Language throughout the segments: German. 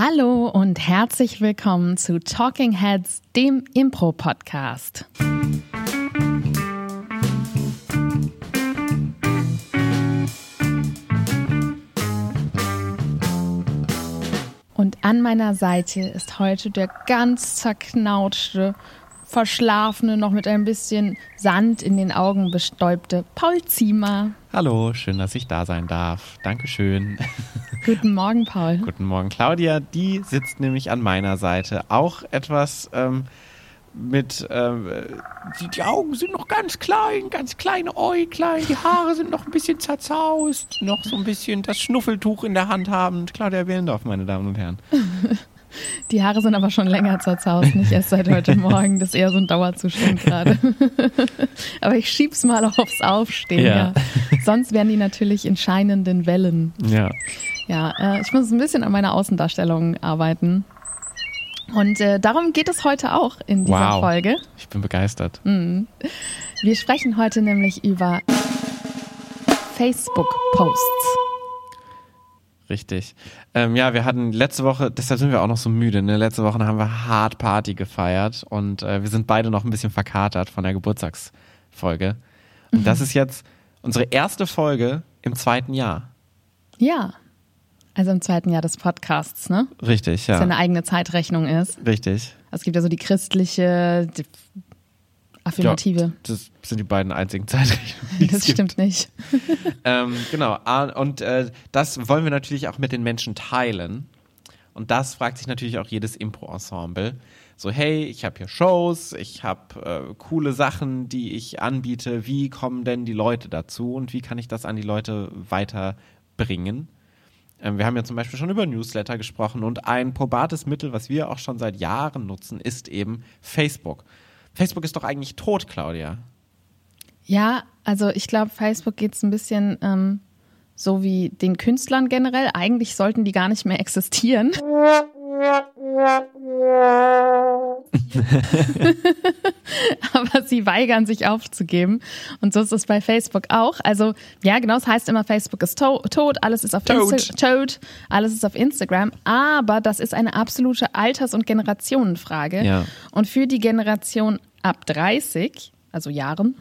Hallo und herzlich willkommen zu Talking Heads, dem Impro-Podcast. Und an meiner Seite ist heute der ganz zerknautschte, verschlafene, noch mit ein bisschen Sand in den Augen bestäubte Paul Ziemer. Hallo, schön, dass ich da sein darf. Dankeschön. Guten Morgen, Paul. Guten Morgen, Claudia. Die sitzt nämlich an meiner Seite. Auch etwas ähm, mit, ähm, die, die, Augen sind noch ganz klein, ganz kleine Äuglein, die Haare sind noch ein bisschen zerzaust, noch so ein bisschen das Schnuffeltuch in der Hand habend. Claudia Willendorf, meine Damen und Herren. Die Haare sind aber schon länger zerzaust, nicht erst seit heute Morgen. Das ist eher so ein Dauerzustand gerade. aber ich schieb's mal aufs Aufstehen. Ja. ja. Sonst wären die natürlich in scheinenden Wellen. Ja. Ja, äh, ich muss ein bisschen an meiner Außendarstellung arbeiten. Und äh, darum geht es heute auch in dieser wow. Folge. Ich bin begeistert. Mhm. Wir sprechen heute nämlich über Facebook-Posts. Richtig. Ähm, ja, wir hatten letzte Woche, deshalb sind wir auch noch so müde, ne? Letzte Woche haben wir hart Party gefeiert und äh, wir sind beide noch ein bisschen verkatert von der Geburtstagsfolge. Und mhm. das ist jetzt unsere erste Folge im zweiten Jahr. Ja. Also im zweiten Jahr des Podcasts, ne? Richtig, ja. Dass ja eine eigene Zeitrechnung ist. Richtig. Es gibt ja so die christliche, die Affirmative. Ja, das sind die beiden einzigen Zeitrechnungen. das stimmt gibt. nicht. ähm, genau. Und äh, das wollen wir natürlich auch mit den Menschen teilen. Und das fragt sich natürlich auch jedes Impro-Ensemble. So, hey, ich habe hier Shows, ich habe äh, coole Sachen, die ich anbiete. Wie kommen denn die Leute dazu und wie kann ich das an die Leute weiterbringen? Ähm, wir haben ja zum Beispiel schon über Newsletter gesprochen und ein probates Mittel, was wir auch schon seit Jahren nutzen, ist eben Facebook. Facebook ist doch eigentlich tot, Claudia. Ja, also ich glaube, Facebook geht es ein bisschen ähm, so wie den Künstlern generell. Eigentlich sollten die gar nicht mehr existieren. Aber sie weigern sich aufzugeben. Und so ist es bei Facebook auch. Also, ja, genau, es heißt immer, Facebook ist to tot, alles ist auf Instagram. alles ist auf Instagram. Aber das ist eine absolute Alters- und Generationenfrage. Ja. Und für die Generation ab 30, also Jahren,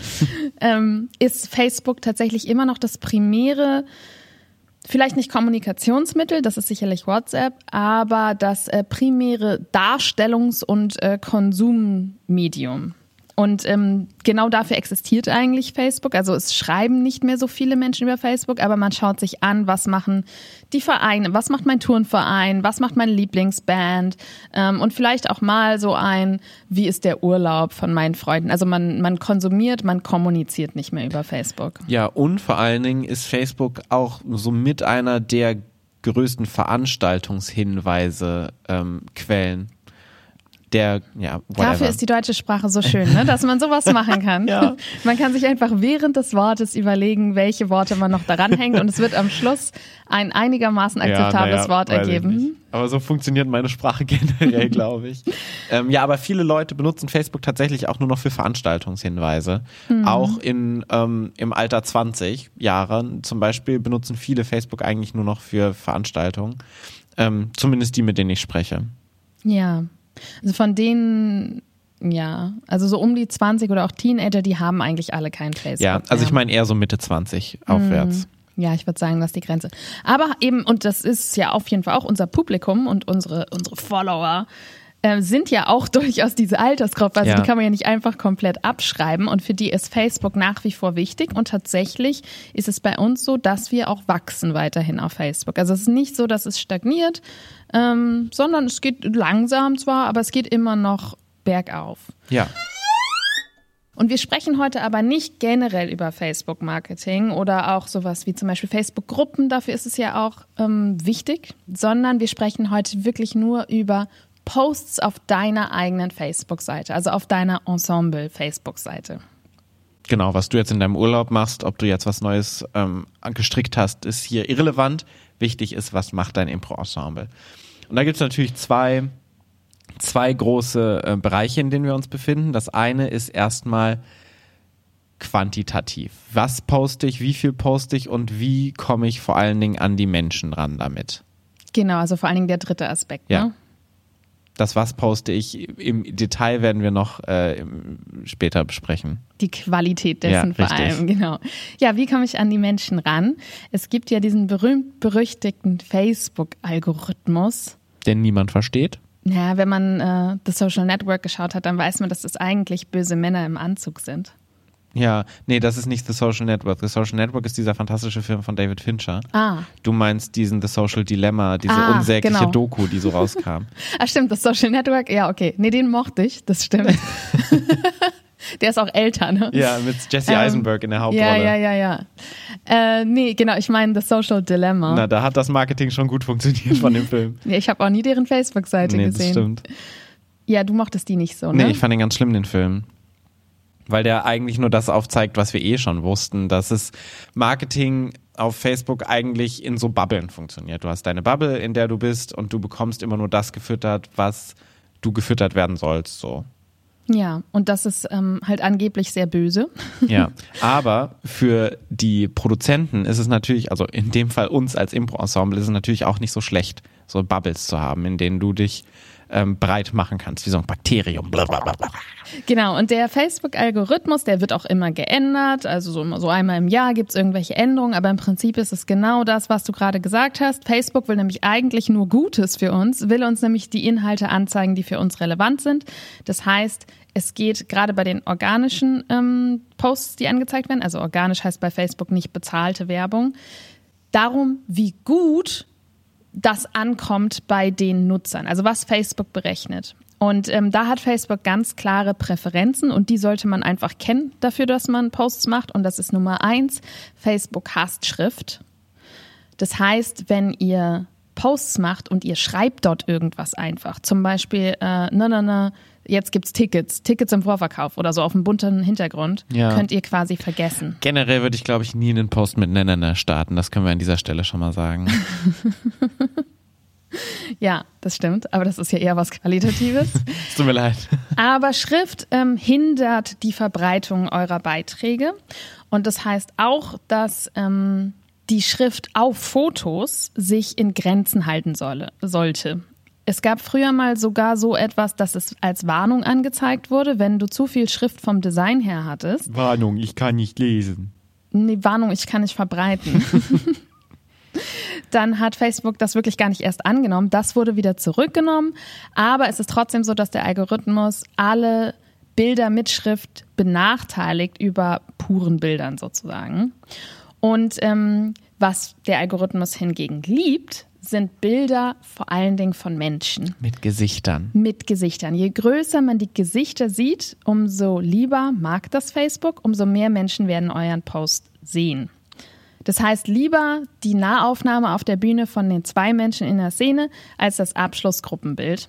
ähm, ist Facebook tatsächlich immer noch das primäre vielleicht nicht Kommunikationsmittel, das ist sicherlich WhatsApp, aber das äh, primäre Darstellungs- und äh, Konsummedium. Und ähm, genau dafür existiert eigentlich Facebook. Also es schreiben nicht mehr so viele Menschen über Facebook, aber man schaut sich an, was machen die Vereine, was macht mein Turnverein, was macht meine Lieblingsband ähm, und vielleicht auch mal so ein, wie ist der Urlaub von meinen Freunden. Also man, man konsumiert, man kommuniziert nicht mehr über Facebook. Ja, und vor allen Dingen ist Facebook auch so mit einer der größten Veranstaltungshinweise ähm, Quellen der, ja, whatever. Dafür ist die deutsche Sprache so schön, ne? dass man sowas machen kann. ja. Man kann sich einfach während des Wortes überlegen, welche Worte man noch daran hängt und es wird am Schluss ein einigermaßen akzeptables ja, ja, Wort ergeben. Aber so funktioniert meine Sprache generell, glaube ich. ähm, ja, aber viele Leute benutzen Facebook tatsächlich auch nur noch für Veranstaltungshinweise. Mhm. Auch in, ähm, im Alter 20 Jahre zum Beispiel benutzen viele Facebook eigentlich nur noch für Veranstaltungen. Ähm, zumindest die, mit denen ich spreche. Ja, also von denen, ja, also so um die 20 oder auch Teenager, die haben eigentlich alle kein Facebook. Ja, also ich meine eher so Mitte 20 aufwärts. Mm, ja, ich würde sagen, das ist die Grenze. Aber eben, und das ist ja auf jeden Fall auch unser Publikum und unsere, unsere Follower, äh, sind ja auch durchaus diese Altersgruppe. Also ja. die kann man ja nicht einfach komplett abschreiben. Und für die ist Facebook nach wie vor wichtig. Und tatsächlich ist es bei uns so, dass wir auch wachsen weiterhin auf Facebook. Also es ist nicht so, dass es stagniert, ähm, sondern es geht langsam zwar, aber es geht immer noch bergauf. Ja. Und wir sprechen heute aber nicht generell über Facebook-Marketing oder auch sowas wie zum Beispiel Facebook-Gruppen, dafür ist es ja auch ähm, wichtig, sondern wir sprechen heute wirklich nur über Posts auf deiner eigenen Facebook-Seite, also auf deiner Ensemble-Facebook-Seite. Genau, was du jetzt in deinem Urlaub machst, ob du jetzt was Neues ähm, gestrickt hast, ist hier irrelevant. Wichtig ist, was macht dein Impro-Ensemble. Und da gibt es natürlich zwei, zwei große äh, Bereiche, in denen wir uns befinden. Das eine ist erstmal quantitativ. Was poste ich, wie viel poste ich und wie komme ich vor allen Dingen an die Menschen ran damit? Genau, also vor allen Dingen der dritte Aspekt. Ja. Ne? Das was poste ich im Detail werden wir noch äh, später besprechen. Die Qualität dessen Ja, vor allem, genau. Ja, wie komme ich an die Menschen ran? Es gibt ja diesen berühmt-berüchtigten Facebook-Algorithmus. Den niemand versteht. Ja, wenn man äh, The Social Network geschaut hat, dann weiß man, dass das eigentlich böse Männer im Anzug sind. Ja, nee, das ist nicht The Social Network. The Social Network ist dieser fantastische Film von David Fincher. Ah. Du meinst diesen The Social Dilemma, diese Ah, unsägliche genau. Doku, die so rauskam. Ah, stimmt, das Social Network, ja, okay. Nee, den mochte ich, das stimmt. Der ist auch älter, ne? ja, mit Jesse Ähm, Eisenberg in der Hauptrolle. Ja, ja, ja, ja. Äh, nee, genau, ich meine The Social Dilemma. Na, da hat das Marketing schon gut funktioniert von dem Film. Ja, ich habe auch nie deren Facebook-Seite nee, das gesehen. stimmt. Ja, du mochtest die nicht so, ne? Nee, ich fand den ganz schlimm, den Film. Weil der eigentlich nur das aufzeigt, was wir eh schon wussten, dass es Marketing auf Facebook eigentlich in so Bubblen funktioniert. Du hast deine Bubble, in der du bist und du bekommst immer nur das gefüttert, was du gefüttert werden sollst, so. ja, und das ist ähm, halt angeblich sehr böse. Ja, aber für die Produzenten ist es natürlich, also in dem Fall uns als Impro-Ensemble, ist es natürlich auch nicht so schlecht, so Bubbles zu haben, in denen du dich ähm, breit machen kannst, wie so ein Bakterium. Blablabla. Genau, und der Facebook-Algorithmus, der wird auch immer geändert. Also so, so einmal im Jahr gibt's irgendwelche Änderungen, aber im Prinzip ist es genau das, was du gerade gesagt hast. Facebook will nämlich eigentlich nur Gutes für uns, will uns nämlich die Inhalte anzeigen, die für uns relevant sind. Das heißt, es geht gerade bei den organischen ähm, Posts, die angezeigt werden, also organisch heißt bei Facebook nicht bezahlte Werbung, darum, wie gut das ankommt bei den Nutzern, also was Facebook berechnet. Und ähm, da hat Facebook ganz klare Präferenzen und die sollte man einfach kennen dafür, dass man Posts macht. Und das ist Nummer eins, Facebook hasst Schrift. Das heißt, wenn ihr Posts macht und ihr schreibt dort irgendwas einfach, zum Beispiel, äh, na, na, na, jetzt gibt's Tickets, Tickets im Vorverkauf oder so auf einem bunten Hintergrund, Ja. könnt ihr quasi vergessen. Generell würde ich, glaube ich, nie einen Post mit Nenner starten. Das können wir an dieser Stelle schon mal sagen. Ja, das stimmt, aber das ist ja eher was Qualitatives. Es tut mir leid. Aber Schrift ähm, hindert die Verbreitung eurer Beiträge. Und das heißt auch, dass ähm, die Schrift auf Fotos sich in Grenzen halten solle, sollte. Es gab früher mal sogar so etwas, dass es als Warnung angezeigt wurde, wenn du zu viel Schrift vom Design her hattest. Warnung, ich kann nicht lesen. Nee, Warnung, ich kann nicht verbreiten. Dann hat Facebook das wirklich gar nicht erst angenommen. Das wurde wieder zurückgenommen. Aber es ist trotzdem so, dass der Algorithmus alle Bilder mit Schrift benachteiligt über puren Bildern sozusagen. Und ähm, was der Algorithmus hingegen liebt, sind Bilder vor allen Dingen von Menschen Mit Gesichtern. mit Gesichtern. Je größer man die Gesichter sieht, umso lieber mag das Facebook, umso mehr Menschen werden euren Post sehen. Das heißt, lieber die Nahaufnahme auf der Bühne von den zwei Menschen in der Szene als das Abschlussgruppenbild.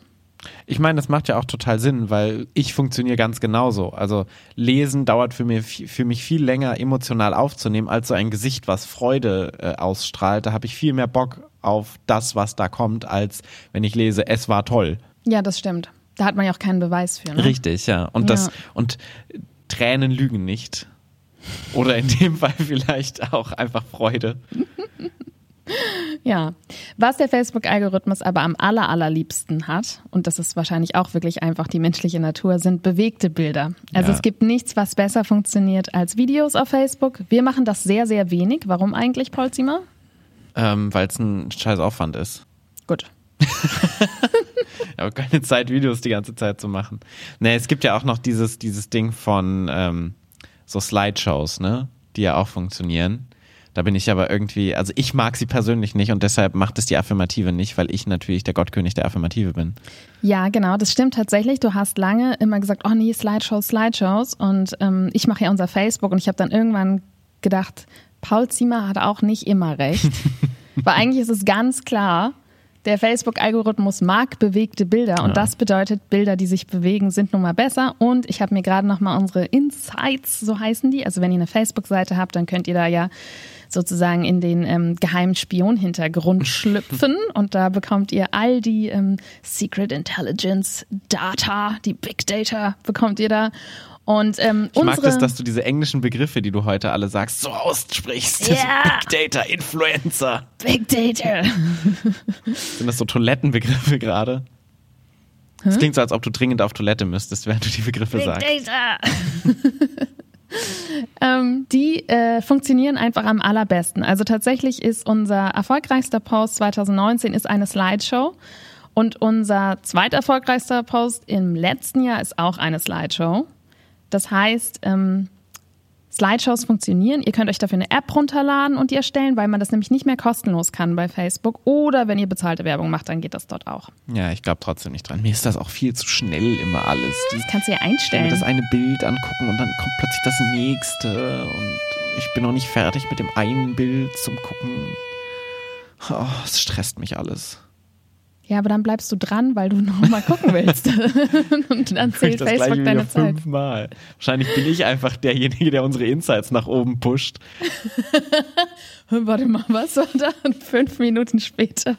Ich meine, das macht ja auch total Sinn, weil ich funktioniere ganz genauso. Also lesen dauert für, mir, für mich viel länger emotional aufzunehmen als so ein Gesicht, was Freude äh, ausstrahlt. Da habe ich viel mehr Bock auf das, was da kommt, als wenn ich lese, es war toll. Ja, das stimmt. Da hat man ja auch keinen Beweis für. Ne? Richtig, ja. Und Ja. das und Tränen lügen nicht. Oder in dem Fall vielleicht auch einfach Freude. Ja, was der Facebook-Algorithmus aber am aller, allerliebsten hat, und das ist wahrscheinlich auch wirklich einfach die menschliche Natur, sind bewegte Bilder. Also Ja. es gibt nichts, was besser funktioniert als Videos auf Facebook. Wir machen das sehr, sehr wenig. Warum eigentlich, Paul Ziemer? Ähm, Weil es ein scheiß Aufwand ist. Gut. Ich habe keine Zeit, Videos die ganze Zeit zu machen. Nee, es gibt ja auch noch dieses, dieses Ding von ähm, so Slideshows, ne? Die ja auch funktionieren. Da bin ich aber irgendwie, also ich mag sie persönlich nicht und deshalb macht es die Affirmative nicht, weil ich natürlich der Gottkönig der Affirmative bin. Ja, genau, das stimmt tatsächlich. Du hast lange immer gesagt, oh nee, Slideshows, Slideshows. Und ähm, ich mache ja unser Facebook und ich habe dann irgendwann gedacht, Paul Ziemer hat auch nicht immer recht. Weil eigentlich ist es ganz klar, der Facebook-Algorithmus mag bewegte Bilder und Ja. das bedeutet, Bilder, die sich bewegen, sind nun mal besser. Und ich habe mir gerade noch mal unsere Insights, so heißen die. Also wenn ihr eine Facebook-Seite habt, dann könnt ihr da ja sozusagen in den ähm, geheimen Spion-Hintergrund schlüpfen und da bekommt ihr all die ähm, Secret Intelligence Data, die Big Data bekommt ihr da. Und ähm, Ich mag das, dass du diese englischen Begriffe, die du heute alle sagst, so aussprichst. Ja. Big Data, Influencer. Big Data. Sind das so Toilettenbegriffe gerade? Es klingt so, als ob du dringend auf Toilette müsstest, während du die Begriffe Big sagst. Data. ähm, die äh, funktionieren einfach am allerbesten. Also tatsächlich ist unser erfolgreichster Post 2019 ist eine Slideshow und unser zweiterfolgreichster Post im letzten Jahr ist auch eine Slideshow. Das heißt, ähm, Slideshows funktionieren. Ihr könnt euch dafür eine App runterladen und die erstellen, weil man das nämlich nicht mehr kostenlos kann bei Facebook. Oder wenn ihr bezahlte Werbung macht, dann geht das dort auch. Ja, ich glaube trotzdem nicht dran. Mir ist das auch viel zu schnell immer alles. Die, Kannst du ja ich einstellen. das eine Bild angucken und dann kommt plötzlich das nächste und ich bin noch nicht fertig mit dem einen Bild zum Gucken. Oh, es stresst mich alles. Ja, aber dann bleibst du dran, weil du noch mal gucken willst. und dann zählt das Facebook deine Zeit. fünfmal. Wahrscheinlich bin ich einfach derjenige, der unsere Insights nach oben pusht. Warte mal, was war da? Fünf Minuten später.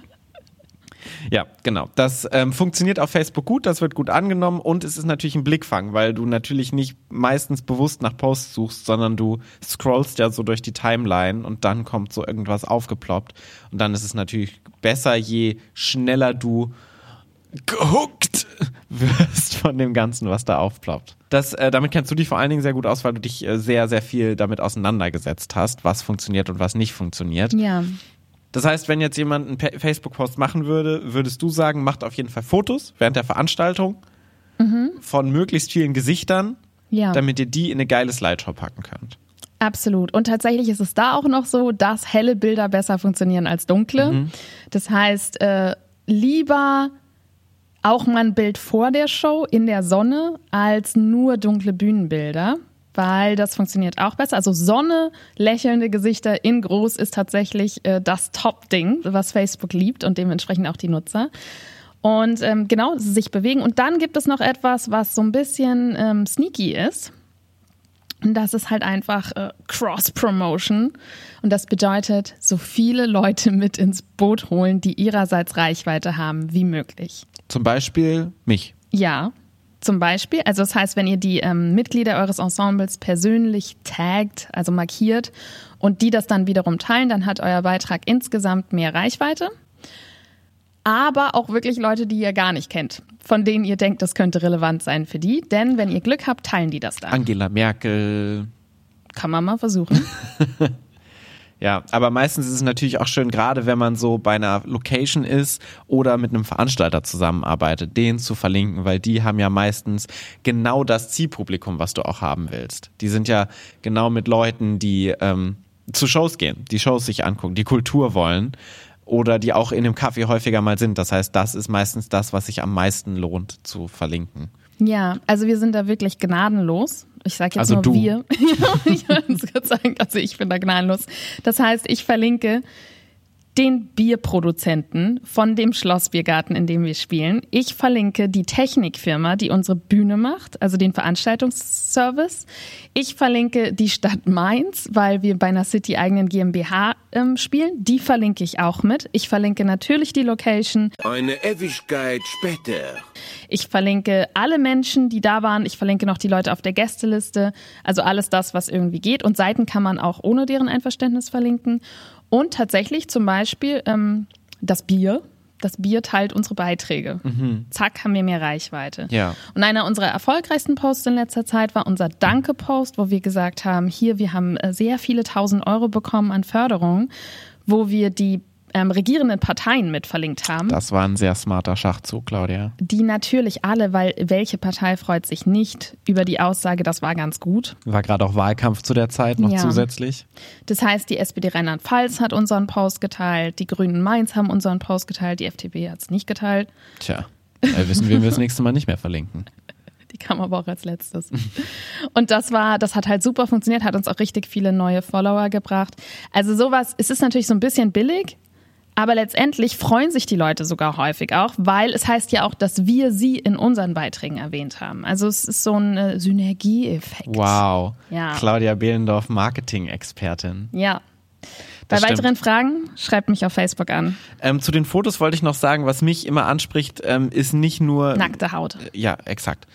Ja, genau. Das ähm, funktioniert auf Facebook gut, das wird gut angenommen und es ist natürlich ein Blickfang, weil du natürlich nicht meistens bewusst nach Posts suchst, sondern du scrollst ja so durch die Timeline und dann kommt so irgendwas aufgeploppt. Und dann ist es natürlich besser, je schneller du gehuckt wirst von dem Ganzen, was da aufploppt. Das, äh, damit kennst du dich vor allen Dingen sehr gut aus, weil du dich äh, sehr, sehr viel damit auseinandergesetzt hast, was funktioniert und was nicht funktioniert. Ja. Das heißt, wenn jetzt jemand einen Facebook-Post machen würde, würdest du sagen, macht auf jeden Fall Fotos während der Veranstaltung von möglichst vielen Gesichtern, Ja. damit ihr die in eine geile Slideshow packen könnt. Absolut. Und tatsächlich ist es da auch noch so, dass helle Bilder besser funktionieren als dunkle. Das heißt, äh, lieber auch mal ein Bild vor der Show in der Sonne als nur dunkle Bühnenbilder, weil das funktioniert auch besser. Also Sonne, lächelnde Gesichter in groß ist tatsächlich äh, das Top-Ding, was Facebook liebt und dementsprechend auch die Nutzer. Und ähm, genau, sich bewegen. Und dann gibt es noch etwas, was so ein bisschen ähm, sneaky ist. Und das ist halt einfach äh, Cross-Promotion. Und das bedeutet, so viele Leute mit ins Boot holen, die ihrerseits Reichweite haben, wie möglich. Zum Beispiel mich. Ja, zum Beispiel. Also das heißt, wenn ihr die ähm, Mitglieder eures Ensembles persönlich taggt, also markiert, und die das dann wiederum teilen, dann hat euer Beitrag insgesamt mehr Reichweite. Aber auch wirklich Leute, die ihr gar nicht kennt, von denen ihr denkt, das könnte relevant sein für die. Denn wenn ihr Glück habt, teilen die das dann. Angela Merkel. Kann man mal versuchen. Ja, aber meistens ist es natürlich auch schön, gerade wenn man so bei einer Location ist oder mit einem Veranstalter zusammenarbeitet, den zu verlinken, weil die haben ja meistens genau das Zielpublikum, was du auch haben willst. Die sind ja genau mit Leuten, die ähm, zu Shows gehen, die Shows sich angucken, die Kultur wollen oder die auch in einem Café häufiger mal sind. Das heißt, das ist meistens das, was sich am meisten lohnt zu verlinken. Ja, also wir sind da wirklich gnadenlos. Ich sage jetzt Also nur du. wir. Ich sagen, also ich bin da gnadenlos. Das heißt, ich verlinke den Bierproduzenten von dem Schlossbiergarten, in dem wir spielen. Ich verlinke die Technikfirma, die unsere Bühne macht, also den Veranstaltungsservice. Ich verlinke die Stadt Mainz, weil wir bei einer City eigenen GmbH ähm, spielen. Die verlinke ich auch mit. Ich verlinke natürlich die Location. Eine Ewigkeit später. Ich verlinke alle Menschen, die da waren. Ich verlinke noch die Leute auf der Gästeliste. Also alles das, was irgendwie geht. Und Seiten kann man auch ohne deren Einverständnis verlinken. Und tatsächlich zum Beispiel ähm, das Bier. Das Bier teilt unsere Beiträge. Zack, haben wir mehr Reichweite. Ja. Und einer unserer erfolgreichsten Posts in letzter Zeit war unser Danke-Post, wo wir gesagt haben, hier, wir haben äh, sehr viele tausend Euro bekommen an Förderung, wo wir die ähm, regierenden Parteien mit verlinkt haben Das war ein sehr smarter Schachzug, Claudia. die natürlich alle, weil welche Partei freut sich nicht über die Aussage, das war ganz gut. War gerade auch Wahlkampf zu der Zeit noch Ja. zusätzlich. Das heißt, die SPD Rheinland-Pfalz hat unseren Post geteilt, die Grünen Mainz haben unseren Post geteilt, die FDP hat es nicht geteilt. Tja, wir wissen, wen wir das nächste Mal nicht mehr verlinken. Die kam aber auch als letztes. Und das war, das hat halt super funktioniert, hat uns auch richtig viele neue Follower gebracht. Also sowas, es ist natürlich so ein bisschen billig, aber letztendlich freuen sich die Leute sogar häufig auch, weil es heißt ja auch, dass wir sie in unseren Beiträgen erwähnt haben. Also es ist so ein äh, Synergieeffekt. Wow. Ja. Claudia Behlendorf, Marketing-Expertin. Ja. Bei Das stimmt. weiteren Fragen schreibt mich auf Facebook an. Ähm, zu den Fotos wollte ich noch sagen, was mich immer anspricht, ähm, ist nicht nur. Nackte Haut. Ja, exakt.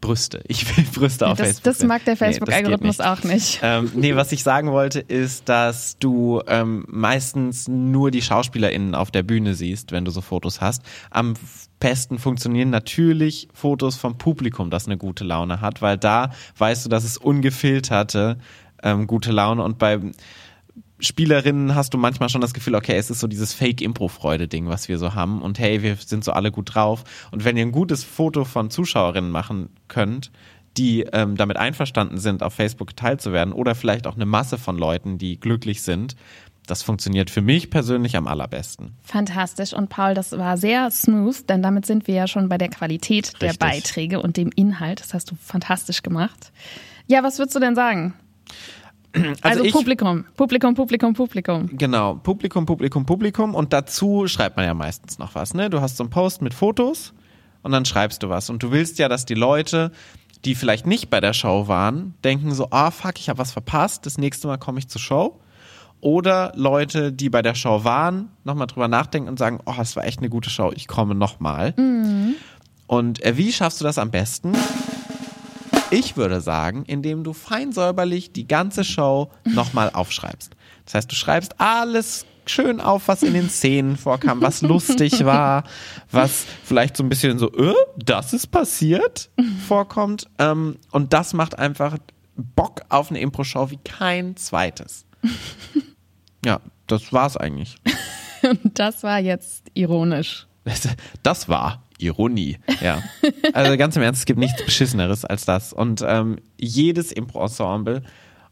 Brüste. Ich will Brüste auf das, Facebook. das mag der Nee, Facebook-Algorithmus nicht. auch nicht. Ähm, nee, was ich sagen wollte, ist, dass du ähm, meistens nur die SchauspielerInnen auf der Bühne siehst, wenn du so Fotos hast. Am besten funktionieren natürlich Fotos vom Publikum, das eine gute Laune hat, weil da weißt du, dass es ungefilterte ähm, gute Laune und bei Spielerinnen hast du manchmal schon das Gefühl, okay, es ist so dieses Fake-Impro-Freude-Ding, was wir so haben. Und hey, wir sind so alle gut drauf. Und wenn ihr ein gutes Foto von Zuschauerinnen machen könnt, die ähm, damit einverstanden sind, auf Facebook geteilt zu werden, oder vielleicht auch eine Masse von Leuten, die glücklich sind, das funktioniert für mich persönlich am allerbesten. Fantastisch. Und Paul, das war sehr smooth, denn damit sind wir ja schon bei der Qualität der Richtig. Beiträge und dem Inhalt. Das hast du fantastisch gemacht. Ja, was würdest du denn sagen? Also, ich- Publikum, Publikum, Publikum, Publikum. Genau, Publikum, Publikum, Publikum und dazu schreibt man ja meistens noch was, ne? Du hast so einen Post mit Fotos und dann schreibst du was und du willst ja, dass die Leute, die vielleicht nicht bei der Show waren, denken so, ah fuck, ich habe was verpasst, das nächste Mal komme ich zur Show. Oder Leute, die bei der Show waren, nochmal drüber nachdenken und sagen, oh, das war echt eine gute Show, ich komme nochmal. Und äh, wie schaffst du das am besten? Ich würde sagen, indem du fein säuberlich die ganze Show nochmal aufschreibst. Das heißt, du schreibst alles schön auf, was in den Szenen vorkam, was lustig war, was vielleicht so ein bisschen so, äh, das ist passiert, vorkommt. Ähm, und das macht einfach Bock auf eine Impro-Show wie kein zweites. Ja, das war's eigentlich. Das war jetzt ironisch. Das, das war Ironie, ja. Also ganz im Ernst, es gibt nichts Beschisseneres als das. Und ähm, jedes Impro-Ensemble,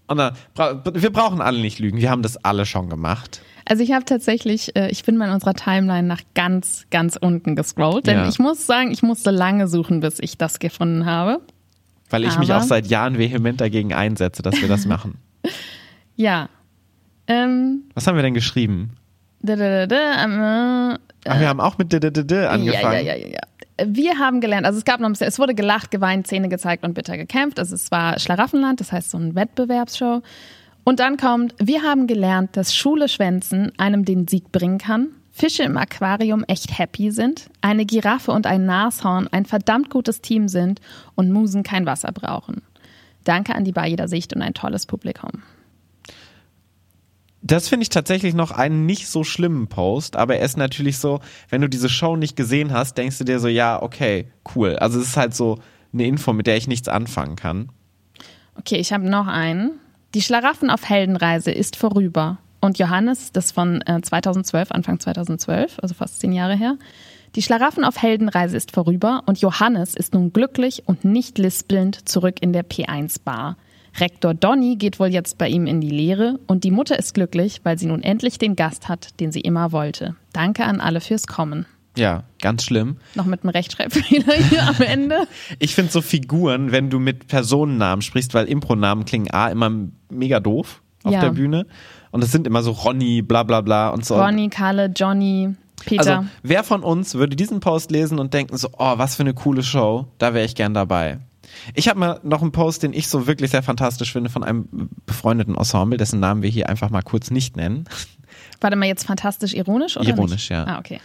und da, bra wir brauchen alle nicht lügen, wir haben das alle schon gemacht. Also ich habe tatsächlich, äh, ich bin mal in unserer Timeline nach ganz, ganz unten gescrollt, denn Ja. ich muss sagen, ich musste lange suchen, bis ich das gefunden habe. Weil ich mich Aber- auch seit Jahren vehement dagegen einsetze, dass wir das machen. Ja. Ähm, Was haben wir denn geschrieben? Ähm, Ach, wir haben auch mit angefangen. Ja, ja, ja, ja, ja. Wir haben gelernt, also es gab noch ein bisschen, es wurde gelacht, geweint, Zähne gezeigt und bitter gekämpft. Also es war Schlaraffenland, das heißt so ein Wettbewerbsshow. Und dann kommt, wir haben gelernt, dass Schule schwänzen einem den Sieg bringen kann, Fische im Aquarium echt happy sind, eine Giraffe und ein Nashorn ein verdammt gutes Team sind und Musen kein Wasser brauchen. Danke an die Bar jeder Sicht und ein tolles Publikum. Das finde ich tatsächlich noch einen nicht so schlimmen Post, aber er ist natürlich so, wenn du diese Show nicht gesehen hast, denkst du dir so, ja, okay, cool. Also es ist halt so eine Info, mit der ich nichts anfangen kann. Okay, ich habe noch einen. Die Schlaraffen auf Heldenreise ist vorüber. Und Johannes, das von äh, 2012, Anfang 2012, also fast zehn Jahre her. Die Schlaraffen auf Heldenreise ist vorüber und Johannes ist nun glücklich und nicht lispelnd zurück in der P1-Bar. Rektor Donny geht wohl jetzt bei ihm in die Lehre und die Mutter ist glücklich, weil sie nun endlich den Gast hat, den sie immer wollte. Danke an alle fürs Kommen. Ja, ganz schlimm. Noch mit einem Rechtschreibfehler hier am Ende. Ich finde so Figuren, wenn du mit Personennamen sprichst, weil Impronamen klingen A immer mega doof auf Ja. der Bühne. Und es sind immer so Ronny, bla bla bla und so. Ronny, Kalle, Johnny, Peter. Also, wer von uns würde diesen Post lesen und denken so, oh, was für eine coole Show, da wäre ich gern dabei. Ich habe mal noch einen Post, den ich so wirklich sehr fantastisch finde, von einem befreundeten Ensemble, dessen Namen wir hier einfach mal kurz nicht nennen. Warte mal, jetzt fantastisch ironisch oder Ironisch, nicht? ja. Ah, okay.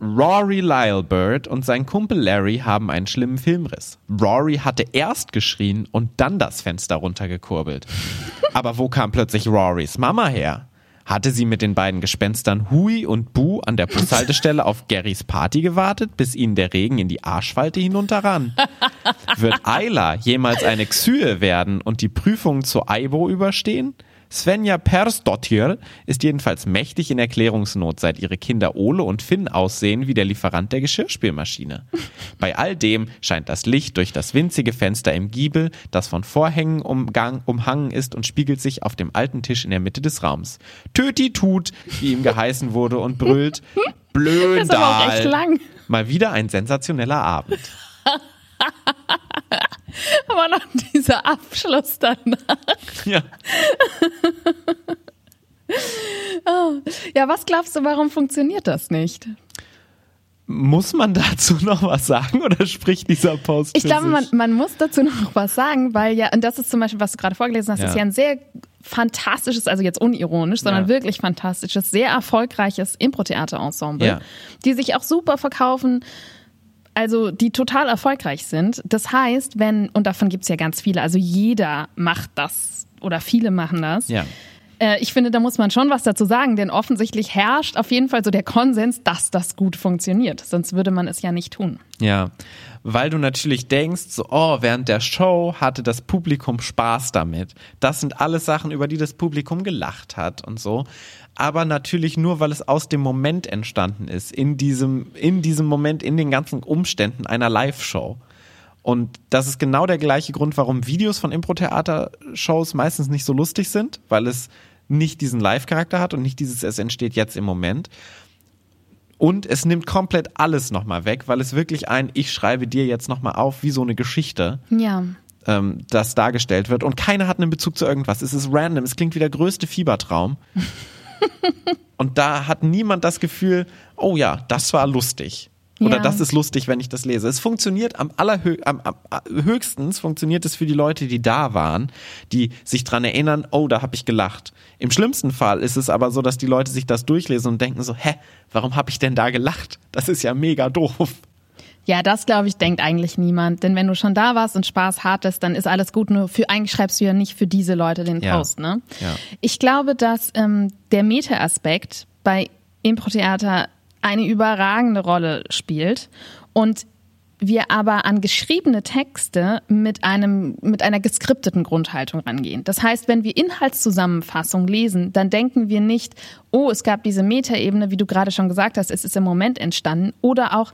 Rory Lylebird und sein Kumpel Larry haben einen schlimmen Filmriss. Rory hatte erst geschrien und dann das Fenster runtergekurbelt. Aber wo kam plötzlich Rorys Mama her? Hatte sie mit den beiden Gespenstern Hui und Bu an der Bushaltestelle auf Garys Party gewartet, bis ihnen der Regen in die Arschfalte hinunterrann? Wird Ayla jemals eine Xyhe werden und die Prüfung zur Aibo überstehen? Svenja Persdottir ist jedenfalls mächtig in Erklärungsnot, seit ihre Kinder Ole und Finn aussehen wie der Lieferant der Geschirrspülmaschine. Bei all dem scheint das Licht durch das winzige Fenster im Giebel, das von Vorhängen umgang, umhangen ist und spiegelt sich auf dem alten Tisch in der Mitte des Raums. Töti tut, wie ihm geheißen wurde und brüllt, lang. Mal wieder ein sensationeller Abend. Aber noch dieser Abschluss danach. Ja. Ja, was glaubst du, warum funktioniert das nicht? Muss man dazu noch was sagen oder spricht dieser Post Ich glaube, man, man muss dazu noch was sagen, weil ja, und das ist zum Beispiel, was du gerade vorgelesen hast, Ja. ist ja ein sehr fantastisches, also jetzt unironisch, sondern Ja. wirklich fantastisches, sehr erfolgreiches Impro-Theater-Ensemble, Ja. die sich auch super verkaufen. Also die total erfolgreich sind. Das heißt, wenn, und davon gibt es ja ganz viele, also jeder macht das oder viele machen das. Ja. Äh, ich finde, da muss man schon was dazu sagen, denn offensichtlich herrscht auf jeden Fall so der Konsens, dass das gut funktioniert. Sonst würde man es ja nicht tun. Ja, weil du natürlich denkst, so, oh, während der Show hatte das Publikum Spaß damit. Das sind alles Sachen, über die das Publikum gelacht hat und so. Aber natürlich nur, weil es aus dem Moment entstanden ist, in diesem, in diesem Moment, in den ganzen Umständen einer Live-Show. Und das ist genau der gleiche Grund, warum Videos von Impro-Theater-Shows meistens nicht so lustig sind, weil es nicht diesen Live-Charakter hat und nicht dieses, es entsteht jetzt im Moment. Und es nimmt komplett alles nochmal weg, weil es wirklich ein, ich schreibe dir jetzt nochmal auf, wie so eine Geschichte, Ja. ähm, das dargestellt wird. Und keiner hat einen Bezug zu irgendwas. Es ist random. Es klingt wie der größte Fiebertraum. und da hat niemand das Gefühl, oh ja, das war lustig. Oder Ja. das ist lustig, wenn ich das lese. Es funktioniert am allerhö am, am, am höchstens funktioniert es für die Leute, die da waren, die sich dran erinnern, oh, da habe ich gelacht. Im schlimmsten Fall ist es aber so, dass die Leute sich das durchlesen und denken so, hä, warum habe ich denn da gelacht? Das ist ja mega doof. Ja, das glaube ich, denkt eigentlich niemand. Denn wenn du schon da warst und Spaß hattest, dann ist alles gut. Nur für eigentlich schreibst du ja nicht für diese Leute den Ja. Post, ne? Ja. Ich glaube, dass ähm, der Meta-Aspekt bei Impro-Theater eine überragende Rolle spielt und wir aber an geschriebene Texte mit einem mit einer geskripteten Grundhaltung rangehen. Das heißt, wenn wir Inhaltszusammenfassung lesen, dann denken wir nicht, oh, es gab diese Metaebene, wie du gerade schon gesagt hast, es ist im Moment entstanden oder auch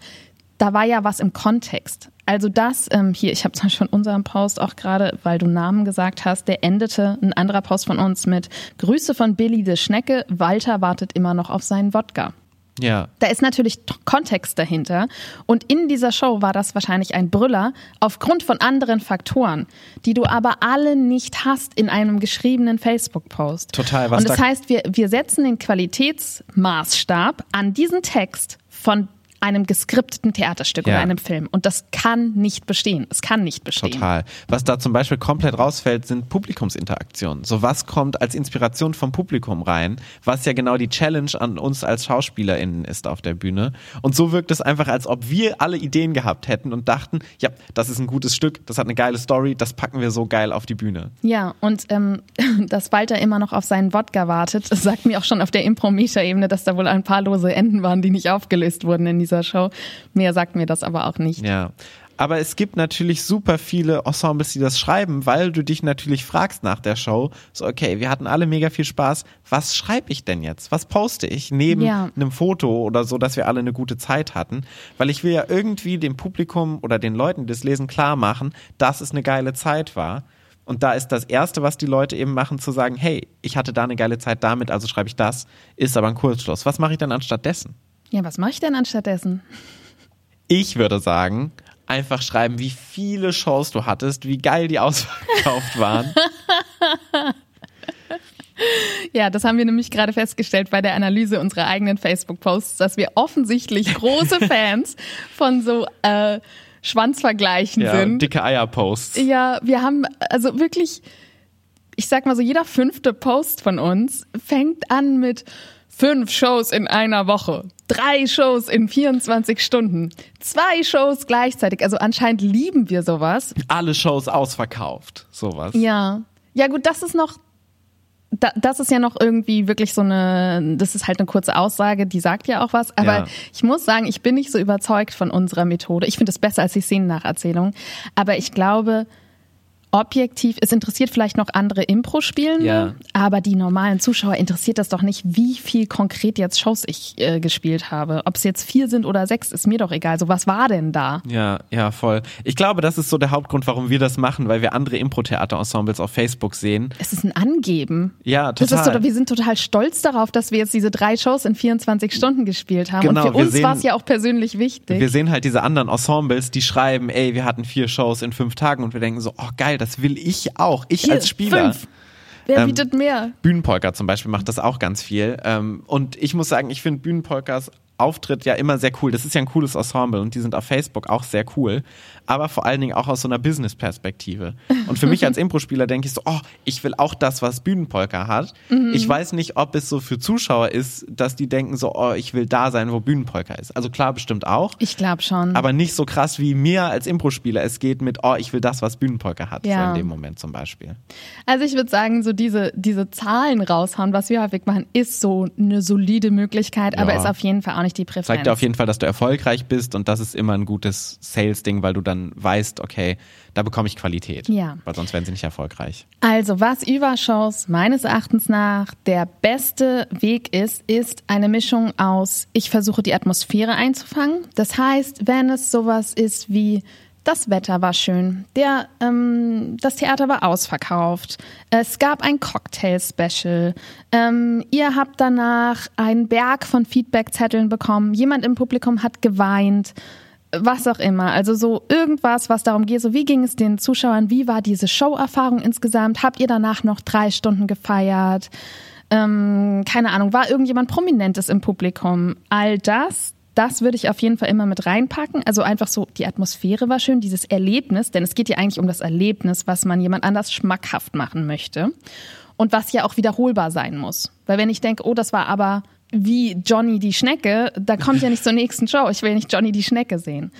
da war ja was im Kontext. Also das ähm, hier, ich habe zum Beispiel von unserem Post auch gerade, weil du Namen gesagt hast, der endete ein anderer Post von uns mit Grüße von Billy de Schnecke. Walter wartet immer noch auf seinen Wodka. Ja. Da ist natürlich Kontext dahinter. Und in dieser Show war das wahrscheinlich ein Brüller aufgrund von anderen Faktoren, die du aber alle nicht hast in einem geschriebenen Facebook-Post. Total, was Und das da- heißt, wir, wir setzen den Qualitätsmaßstab an diesen Text von einem geskripteten Theaterstück Ja. oder einem Film. Und das kann nicht bestehen. Es kann nicht bestehen. Total. Was da zum Beispiel komplett rausfällt, sind Publikumsinteraktionen. So was kommt als Inspiration vom Publikum rein, was ja genau die Challenge an uns als SchauspielerInnen ist auf der Bühne. Und so wirkt es einfach, als ob wir alle Ideen gehabt hätten und dachten, ja, das ist ein gutes Stück, das hat eine geile Story, das packen wir so geil auf die Bühne. Ja, und ähm, dass Walter immer noch auf seinen Wodka wartet, sagt mir auch schon auf der Imprometer-Ebene, dass da wohl ein paar lose Enden waren, die nicht aufgelöst wurden in dieser Show. Mehr sagt mir das aber auch nicht. Ja. Aber es gibt natürlich super viele Ensembles, die das schreiben, weil du dich natürlich fragst nach der Show, so okay, wir hatten alle mega viel Spaß, was schreibe ich denn jetzt? Was poste ich neben Ja. einem Foto oder so, dass wir alle eine gute Zeit hatten? Weil ich will ja irgendwie dem Publikum oder den Leuten, die das lesen, klar machen, dass es eine geile Zeit war. Und da ist das Erste, was die Leute eben machen, zu sagen, hey, ich hatte da eine geile Zeit damit, also schreibe ich das, ist aber ein Kurzschluss. Was mache ich dann anstattdessen? Ja, was mache ich denn anstattdessen? Ich würde sagen, einfach schreiben, wie viele Shows du hattest, wie geil die ausverkauft waren. Ja, das haben wir nämlich gerade festgestellt bei der Analyse unserer eigenen Facebook-Posts, dass wir offensichtlich große Fans von so äh, Schwanzvergleichen ja, sind. dicke Eierposts. Ja, wir haben also wirklich, ich sag mal so, jeder fünfte Post von uns fängt an mit fünf Shows in einer Woche, drei Shows in 24 Stunden, zwei Shows gleichzeitig. Also anscheinend lieben wir sowas. Alle Shows ausverkauft. Sowas. Ja. Ja, gut, das ist noch. Da, das ist ja noch irgendwie wirklich so eine, das ist halt eine kurze Aussage, die sagt ja auch was. Aber Ja. ich muss sagen, ich bin nicht so überzeugt von unserer Methode. Ich finde es besser als die Szenennacherzählung. Aber ich glaube, objektiv, es interessiert vielleicht noch andere Impro-Spielende, Ja. aber die normalen Zuschauer interessiert das doch nicht, wie viel konkret jetzt Shows ich äh, gespielt habe. Ob es jetzt vier sind oder sechs, ist mir doch egal. So, was war denn da? Ja, ja, voll. Ich glaube, das ist so der Hauptgrund, warum wir das machen, weil wir andere Impro-Theater-Ensembles auf Facebook sehen. Es ist ein Angeben. Ja, total. so, wir sind total stolz darauf, dass wir jetzt diese drei Shows in 24 Stunden gespielt haben. Genau, und für uns war es ja auch persönlich wichtig. Wir sehen halt diese anderen Ensembles, die schreiben, ey, wir hatten vier Shows in fünf Tagen und wir denken so, oh geil, das will ich auch. Ich Vier, als Spieler. Fünf. Wer Ähm, bietet mehr? Bühnenpolka zum Beispiel macht das auch ganz viel. Ähm, und ich muss sagen, ich finde Bühnenpolkas auftritt, ja immer sehr cool. Das ist ja ein cooles Ensemble und die sind auf Facebook auch sehr cool. Aber vor allen Dingen auch aus so einer Business-Perspektive. Und für mich als Impro-Spieler denke ich so, oh, ich will auch das, was Bühnenpolka hat. Mhm. Ich weiß nicht, ob es so für Zuschauer ist, dass die denken so, oh, ich will da sein, wo Bühnenpolka ist. Also klar, bestimmt auch. Ich glaube schon. Aber nicht so krass wie mir als Impro-Spieler. Es geht mit, oh, ich will das, was Bühnenpolka hat. Ja. So in dem Moment zum Beispiel. Also ich würde sagen, so diese, diese Zahlen raushauen, was wir häufig machen, ist so eine solide Möglichkeit, aber Ja. ist auf jeden Fall auch nicht die Präferenz. Zeigt dir auf jeden Fall, dass du erfolgreich bist und das ist immer ein gutes Sales-Ding, weil du dann weißt, okay, da bekomme ich Qualität. Ja. Weil sonst wären sie nicht erfolgreich. Also, was über Shows meines Erachtens nach der beste Weg ist, ist eine Mischung aus, ich versuche die Atmosphäre einzufangen. Das heißt, wenn es sowas ist wie das Wetter war schön, der, ähm, das Theater war ausverkauft, es gab ein Cocktail-Special, ähm, ihr habt danach einen Berg von Feedbackzetteln bekommen, jemand im Publikum hat geweint, was auch immer. Also so irgendwas, was darum geht, so wie ging es den Zuschauern, wie war diese Showerfahrung insgesamt? Habt ihr danach noch drei Stunden gefeiert? Ähm, keine Ahnung, war irgendjemand Prominentes im Publikum? All das, das würde ich auf jeden Fall immer mit reinpacken. Also einfach so, die Atmosphäre war schön, dieses Erlebnis, denn es geht ja eigentlich um das Erlebnis, was man jemand anders schmackhaft machen möchte. Und was ja auch wiederholbar sein muss. Weil wenn ich denke, oh, das war aber wie Johnny die Schnecke, da kommt ja nicht zur nächsten Show. Ich will nicht Johnny die Schnecke sehen.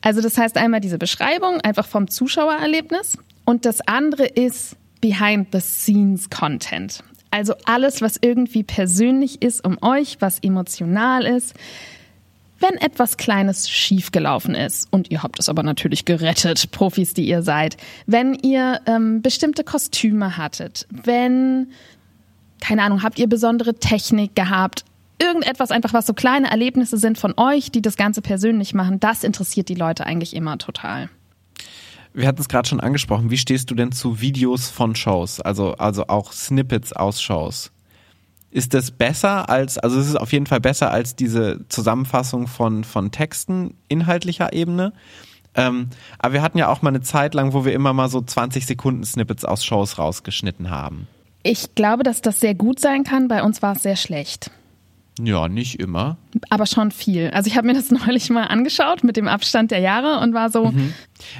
Also das heißt einmal diese Beschreibung einfach vom Zuschauererlebnis und das andere ist Behind-the-Scenes-Content. Also alles, was irgendwie persönlich ist um euch, was emotional ist. Wenn etwas Kleines schiefgelaufen ist und ihr habt es aber natürlich gerettet, Profis, die ihr seid, wenn ihr ähm, bestimmte Kostüme hattet, wenn, keine Ahnung, habt ihr besondere Technik gehabt, irgendetwas einfach, was so kleine Erlebnisse sind von euch, die das Ganze persönlich machen, das interessiert die Leute eigentlich immer total. Wir hatten es gerade schon angesprochen. Wie stehst du denn zu Videos von Shows? Also, also auch Snippets aus Shows? Ist das besser als, also es ist auf jeden Fall besser als diese Zusammenfassung von, von Texten inhaltlicher Ebene. Ähm, aber wir hatten ja auch mal eine Zeit lang, wo wir immer mal so 20 Sekunden Snippets aus Shows rausgeschnitten haben. Ich glaube, dass das sehr gut sein kann. Bei uns war es sehr schlecht. Ja, nicht immer. Aber schon viel. Also ich habe mir das neulich mal angeschaut mit dem Abstand der Jahre und war so,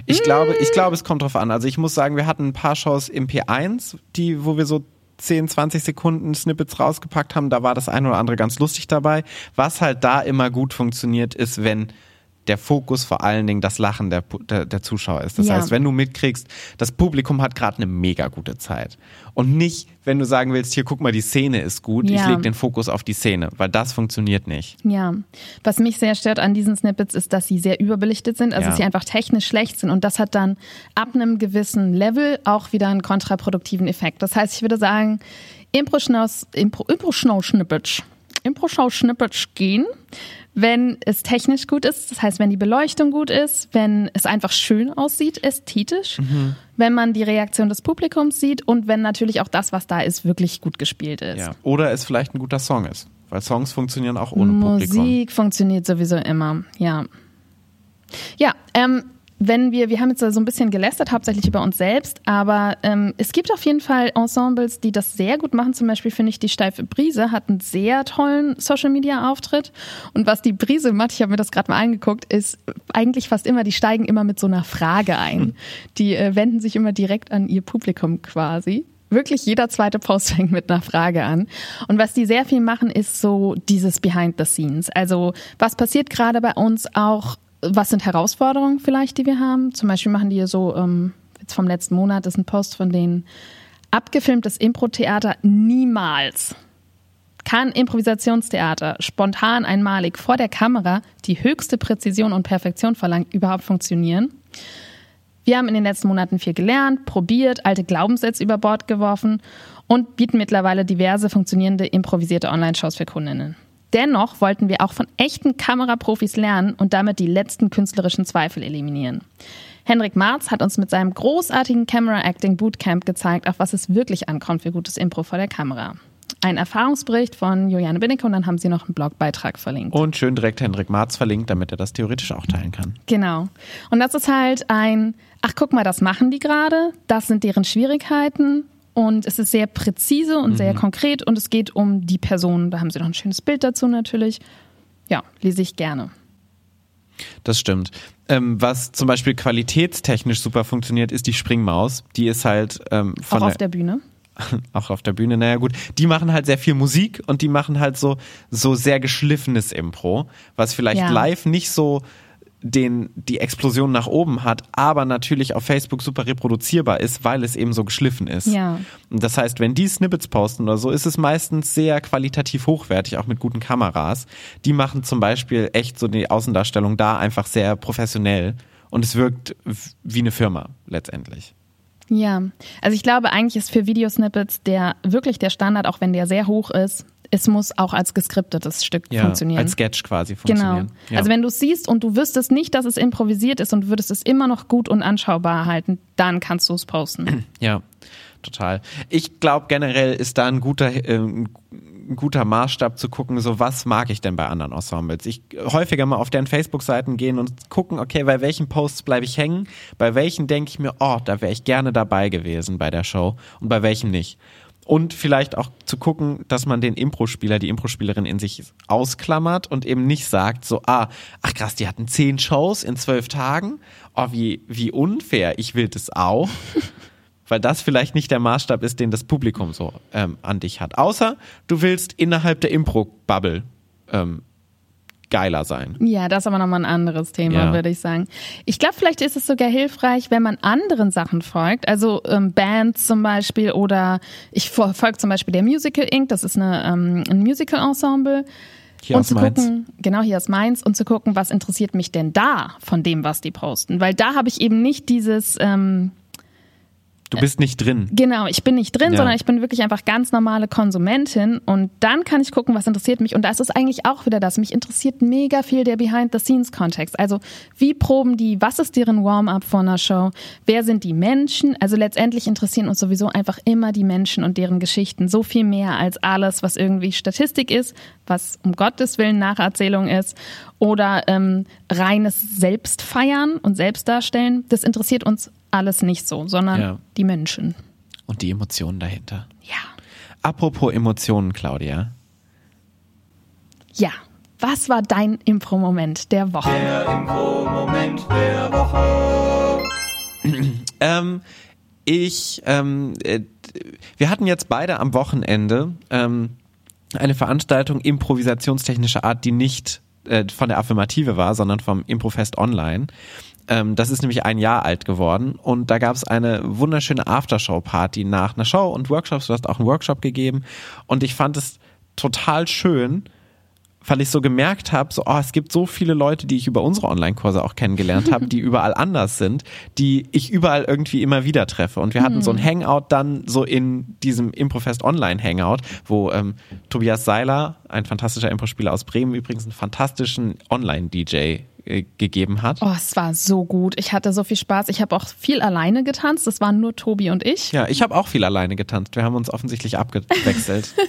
Ich glaube, ich glaube, es kommt drauf an. Also ich muss sagen, wir hatten ein paar Shows im P1, die, wo wir so 10, 20 Sekunden Snippets rausgepackt haben. Da war das ein oder andere ganz lustig dabei. Was halt da immer gut funktioniert, ist, wenn der Fokus vor allen Dingen das Lachen der, der, der Zuschauer ist. Das Ja. heißt, wenn du mitkriegst, das Publikum hat gerade eine mega gute Zeit. Und nicht, wenn du sagen willst, hier guck mal, die Szene ist gut, ich Ja. leg den Fokus auf die Szene, weil das funktioniert nicht. ja. Was mich sehr stört an diesen Snippets ist, dass sie sehr überbelichtet sind, also Ja. dass sie einfach technisch schlecht sind und das hat dann ab einem gewissen Level auch wieder einen kontraproduktiven Effekt. Das heißt, ich würde sagen, Impro-Schnaus- Impro- Impro-Schnau-Schnippetsch. Impro-Schau-Schnippetsch gehen, wenn es technisch gut ist, das heißt, wenn die Beleuchtung gut ist, wenn es einfach schön aussieht, ästhetisch, Mhm. wenn man die Reaktion des Publikums sieht und wenn natürlich auch das, was da ist, wirklich gut gespielt ist. Ja. Oder es vielleicht ein guter Song ist. Weil Songs funktionieren auch ohne Publikum. Musik funktioniert sowieso immer, ja. Ja, ähm, wenn wir, wir haben jetzt so ein bisschen gelästert, hauptsächlich über uns selbst, aber ähm, es gibt auf jeden Fall Ensembles, die das sehr gut machen. Zum Beispiel finde ich, die Steife Brise hat einen sehr tollen Social-Media-Auftritt. Und was die Brise macht, ich habe mir das gerade mal angeguckt, ist eigentlich fast immer, die steigen immer mit so einer Frage ein. Die äh, wenden sich immer direkt an ihr Publikum quasi wirklich jeder zweite Post fängt mit einer Frage an. Und was die sehr viel machen, ist so dieses Behind the Scenes. Also was passiert gerade bei uns auch, was sind Herausforderungen vielleicht, die wir haben? Zum Beispiel machen die so, ähm, jetzt vom letzten Monat ist ein Post von denen, abgefilmtes Impro-Theater niemals kann Improvisationstheater spontan einmalig vor der Kamera, die höchste Präzision und Perfektion verlangt, überhaupt funktionieren? Wir haben in den letzten Monaten viel gelernt, probiert, alte Glaubenssätze über Bord geworfen und bieten mittlerweile diverse funktionierende improvisierte Online-Shows für Kundinnen. Dennoch wollten wir auch von echten Kameraprofis lernen und damit die letzten künstlerischen Zweifel eliminieren. Henrik Marz hat uns mit seinem großartigen Camera Acting Bootcamp gezeigt, auf was es wirklich ankommt für gutes Impro vor der Kamera. Ein Erfahrungsbericht von Juliane Binnecke und dann haben sie noch einen Blogbeitrag verlinkt. Und schön direkt Hendrik Marz verlinkt, damit er das theoretisch auch teilen kann. Genau. Und das ist halt ein, ach guck mal, das machen die gerade, das sind deren Schwierigkeiten und es ist sehr präzise und sehr konkret und es geht um die Person. Da haben sie noch ein schönes Bild dazu natürlich. ja, lese ich gerne. Das stimmt. Ähm, was zum Beispiel qualitätstechnisch super funktioniert, ist die Springmaus. Die ist halt ähm, von Auch auf der Bühne. auch auf der Bühne, naja gut, die machen halt sehr viel Musik und die machen halt so, so sehr geschliffenes Impro, was vielleicht Ja. live nicht so den, die Explosion nach oben hat, aber natürlich auf Facebook super reproduzierbar ist, weil es eben so geschliffen ist. Ja. Und das heißt, wenn die Snippets posten oder so, ist es meistens sehr qualitativ hochwertig, auch mit guten Kameras. Die machen zum Beispiel echt so die Außendarstellung da einfach sehr professionell und es wirkt wie eine Firma letztendlich. Ja, also ich glaube, eigentlich ist für Videosnippets der wirklich der Standard, auch wenn der sehr hoch ist, es muss auch als geskriptetes Stück Ja, funktionieren. als Sketch quasi Genau. funktionieren. Ja. Also wenn du es siehst und du wüsstest nicht, dass es improvisiert ist und würdest es immer noch gut und anschaubar halten, dann kannst du es posten. Ja, total. Ich glaube generell ist da ein guter, äh, ein guter Maßstab zu gucken, so was mag ich denn bei anderen Ensembles. Ich häufiger mal auf deren Facebook-Seiten gehen und gucken, okay, bei welchen Posts bleibe ich hängen, bei welchen denke ich mir, oh, da wäre ich gerne dabei gewesen bei der Show und bei welchen nicht. Und vielleicht auch zu gucken, dass man den Impro-Spieler, die Impro-Spielerin in sich ausklammert und eben nicht sagt, so, ah, ach krass, die hatten zehn Shows in zwölf Tagen. Oh, wie, wie unfair, ich will das auch weil das vielleicht nicht der Maßstab ist, den das Publikum so ähm, an dich hat. Außer du willst innerhalb der Impro-Bubble ähm, geiler sein. Ja, das ist aber nochmal ein anderes Thema, Ja. würde ich sagen. Ich glaube, vielleicht ist es sogar hilfreich, wenn man anderen Sachen folgt, also ähm, Bands zum Beispiel oder ich fol- folge zum Beispiel der Musical Inc., das ist eine, ähm, ein Musical-Ensemble. Hier und aus zu Mainz. gucken, genau hier aus Mainz, und zu gucken, was interessiert mich denn da von dem, was die posten. Weil da habe ich eben nicht dieses, ähm, Du bist nicht drin. Genau, ich bin nicht drin, Ja. sondern ich bin wirklich einfach ganz normale Konsumentin und dann kann ich gucken, was interessiert mich. Und da ist eigentlich auch wieder das. Mich interessiert mega viel der Behind-the-Scenes-Kontext. Also wie proben die, was ist deren Warm-up vor einer Show, wer sind die Menschen? Also letztendlich interessieren uns sowieso einfach immer die Menschen und deren Geschichten. So viel mehr als alles, was irgendwie Statistik ist, was um Gottes Willen Nacherzählung ist oder ähm, reines Selbstfeiern und Selbstdarstellen. Das interessiert uns alles nicht so, sondern Ja. die Menschen. Und die Emotionen dahinter. Ja. Apropos Emotionen, Claudia. Ja. Was war dein Impro-Moment der Woche? Ähm, ich, ähm, äh, wir hatten jetzt beide am Wochenende ähm, eine Veranstaltung improvisationstechnischer Art, die nicht äh, von der Affirmative war, sondern vom Improfest Online. Ähm, das ist nämlich ein Jahr alt geworden und da gab es eine wunderschöne Aftershow-Party nach einer Show und Workshops. Du hast auch einen Workshop gegeben und ich fand es total schön, weil ich so gemerkt habe, so, oh, es gibt so viele Leute, die ich über unsere Online-Kurse auch kennengelernt habe, die überall anders sind, die ich überall irgendwie immer wieder treffe. Und wir hatten so ein Hangout dann so in diesem Improfest Online Hangout, wo ähm, Tobias Seiler, ein fantastischer Impro-Spieler aus Bremen, übrigens einen fantastischen Online-DJ äh, gegeben hat. Oh, es war so gut. Ich hatte so viel Spaß. Ich habe auch viel alleine getanzt. Das waren nur Tobi und ich. Ja, ich habe auch viel alleine getanzt. Wir haben uns offensichtlich abgewechselt.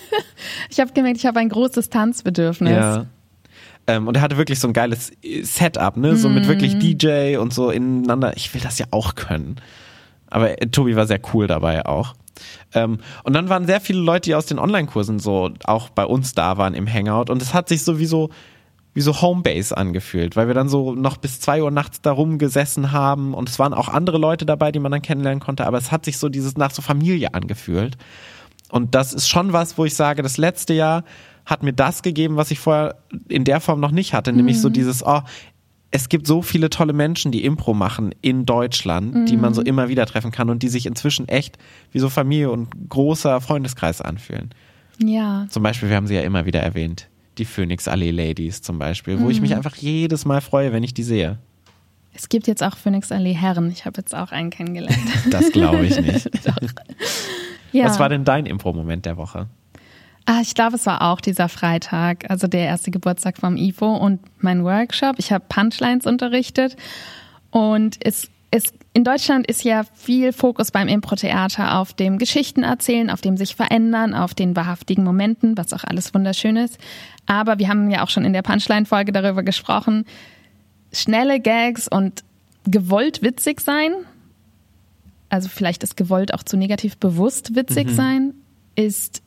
Ich habe gemerkt, ich habe ein großes Tanzbedürfnis. Ja. Ähm, und er hatte wirklich so ein geiles äh, Setup, ne? So mit wirklich DJ und so ineinander. Ich will das ja auch können. Aber äh, Tobi war sehr cool dabei auch. Ähm, und dann waren sehr viele Leute, die aus den Online-Kursen so auch bei uns da waren im Hangout. Und es hat sich so wie so, Homebase angefühlt, weil wir dann so noch bis zwei Uhr nachts da rumgesessen haben. Und es waren auch andere Leute dabei, die man dann kennenlernen konnte. Aber es hat sich so dieses nach so Familie angefühlt. Und das ist schon was, wo ich sage, das letzte Jahr hat mir das gegeben, was ich vorher in der Form noch nicht hatte, nämlich so dieses, oh, es gibt so viele tolle Menschen, die Impro machen in Deutschland, die man so immer wieder treffen kann und die sich inzwischen echt wie so Familie und großer Freundeskreis anfühlen. Ja. Zum Beispiel, wir haben sie ja immer wieder erwähnt, die Phoenix Allee Ladies zum Beispiel, wo ich mich einfach jedes Mal freue, wenn ich die sehe. Es gibt jetzt auch Phoenix Allee Herren. Ich habe jetzt auch einen kennengelernt. Das glaube ich nicht. Ja. Was war denn dein Impro-Moment der Woche? Ah, ich glaube, es war auch dieser Freitag, also der erste Geburtstag vom IFO und mein Workshop. Ich habe Punchlines unterrichtet und es, es, in Deutschland ist ja viel Fokus beim Impro-Theater auf dem Geschichtenerzählen, auf dem sich verändern, auf den wahrhaftigen Momenten, was auch alles wunderschön ist. Aber wir haben ja auch schon in der Punchline-Folge darüber gesprochen, schnelle Gags und gewollt witzig sein, also vielleicht ist gewollt auch zu negativ bewusst witzig sein, ist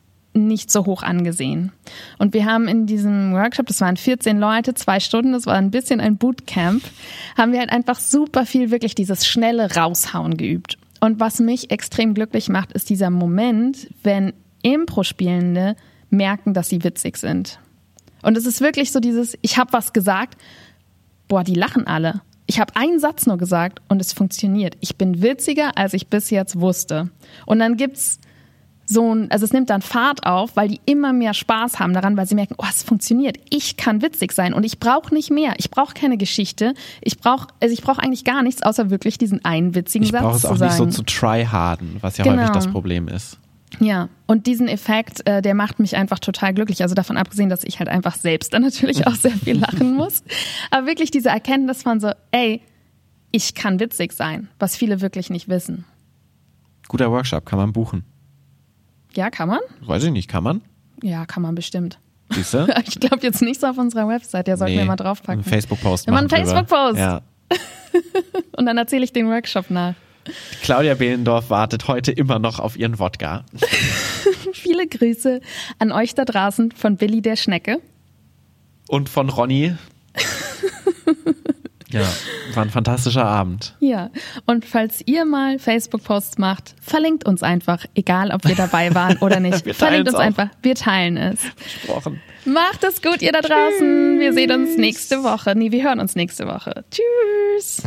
nicht so hoch angesehen. Und wir haben in diesem Workshop, das waren 14 Leute, zwei Stunden, das war ein bisschen ein Bootcamp, haben wir halt einfach super viel wirklich dieses schnelle Raushauen geübt. Und was mich extrem glücklich macht, ist dieser Moment, wenn Impro-Spielende merken, dass sie witzig sind. Und es ist wirklich so dieses, ich habe was gesagt, boah, die lachen alle. Ich habe einen Satz nur gesagt und es funktioniert. Ich bin witziger, als ich bis jetzt wusste. Und dann gibt's so ein, also es nimmt dann Fahrt auf, weil die immer mehr Spaß haben daran, weil sie merken, oh, es funktioniert. Ich kann witzig sein und ich brauche nicht mehr. Ich brauche keine Geschichte. Ich brauche, also ich brauche eigentlich gar nichts, außer wirklich diesen einen witzigen Ich Satz brauche es auch nicht so zu tryharden, was ja Genau. häufig das Problem ist. Ja, und diesen Effekt, äh, der macht mich einfach total glücklich. Also davon abgesehen, dass ich halt einfach selbst dann natürlich auch sehr viel lachen muss. Aber wirklich diese Erkenntnis von so, ey, ich kann witzig sein, was viele wirklich nicht wissen. Guter Workshop, kann man buchen. Ja, kann man? Weiß ich nicht, kann man? Ja, kann man bestimmt. Siehst du? Ich glaube jetzt nicht so auf unserer Website, der sollten wir mal draufpacken. Einen Facebook-Post machen machen. einen. Facebook-Post. Ja. Und dann erzähle ich den Workshop nach. Claudia Behlendorf wartet heute immer noch auf ihren Wodka. Viele Grüße an euch da draußen von Billy der Schnecke. Und von Ronny. Ja, war ein fantastischer Abend. Ja, und falls ihr mal Facebook-Posts macht, verlinkt uns einfach, egal ob wir dabei waren oder nicht. Wir verlinkt uns auch. einfach, wir teilen es. Gesprochen. Macht es gut, ihr da draußen. Wir sehen uns nächste Woche. Nee, wir hören uns nächste Woche. Tschüss.